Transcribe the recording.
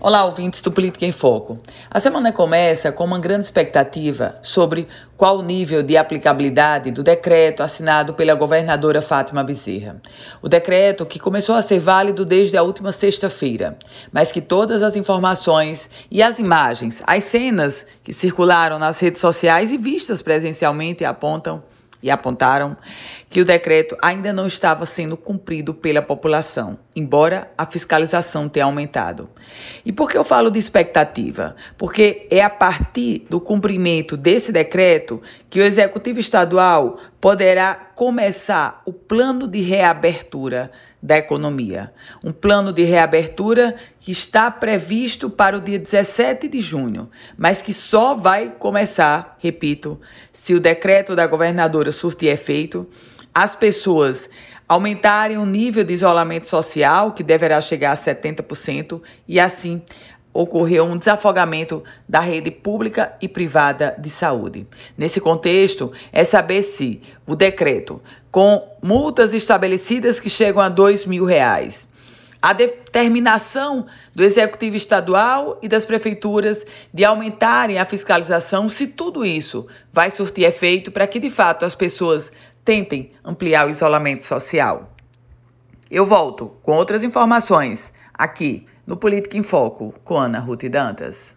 Olá, ouvintes do Política em Foco. A semana começa com uma grande expectativa sobre qual o nível de aplicabilidade do decreto assinado pela governadora Fátima Bezerra. O decreto que começou a ser válido desde a última sexta-feira, mas que todas as informações e as imagens, as cenas que circularam nas redes sociais e vistas presencialmente apontam e apontaram que o decreto ainda não estava sendo cumprido pela população, embora a fiscalização tenha aumentado. E por que eu falo de expectativa? Porque é a partir do cumprimento desse decreto que o executivo estadual poderá começar o plano de reabertura da economia. Um plano de reabertura que está previsto para o dia 17 de junho, mas que só vai começar, repito, se o decreto da governadora surtir efeito, as pessoas aumentarem o nível de isolamento social, que deverá chegar a 70%, e assim ocorreu um desafogamento da rede pública e privada de saúde. Nesse contexto, é saber se o decreto, com multas estabelecidas que chegam a dois mil reais, a determinação do Executivo Estadual e das prefeituras de aumentarem a fiscalização, se tudo isso vai surtir efeito para que, de fato, as pessoas tentem ampliar o isolamento social. Eu volto com outras informações aqui no Política em Foco com Ana Ruth Dantas.